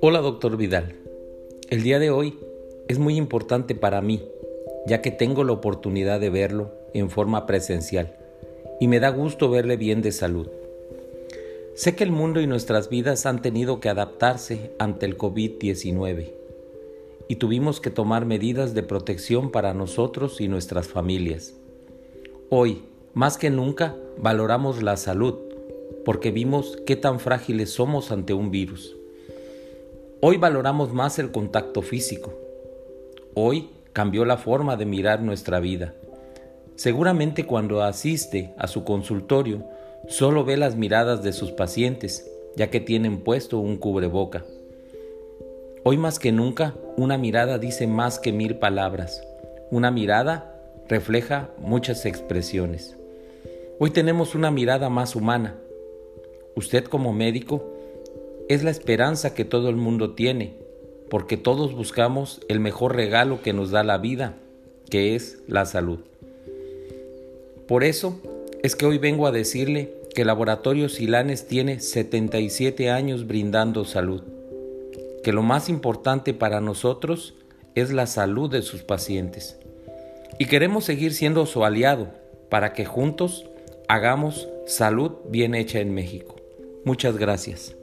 Hola doctor Vidal. El día de hoy es muy importante para mí, ya que tengo la oportunidad de verlo en forma presencial y me da gusto verle bien de salud. Sé que el mundo y nuestras vidas han tenido que adaptarse ante el COVID-19 y tuvimos que tomar medidas de protección para nosotros y nuestras familias. Hoy, más que nunca, valoramos la salud porque vimos qué tan frágiles somos ante un virus. Hoy valoramos más el contacto físico. Hoy cambió la forma de mirar nuestra vida. Seguramente cuando asiste a su consultorio, solo ve las miradas de sus pacientes, ya que tienen puesto un cubreboca. Hoy más que nunca, una mirada dice más que mil palabras. Una mirada refleja muchas expresiones. Hoy tenemos una mirada más humana. Usted como médico es la esperanza que todo el mundo tiene, porque todos buscamos el mejor regalo que nos da la vida, que es la salud. Por eso es que hoy vengo a decirle que Laboratorio Silanes tiene 77 años brindando salud que lo más importante para nosotros es la salud de sus pacientes. Y queremos seguir siendo su aliado para que juntos hagamos salud bien hecha en México. Muchas gracias.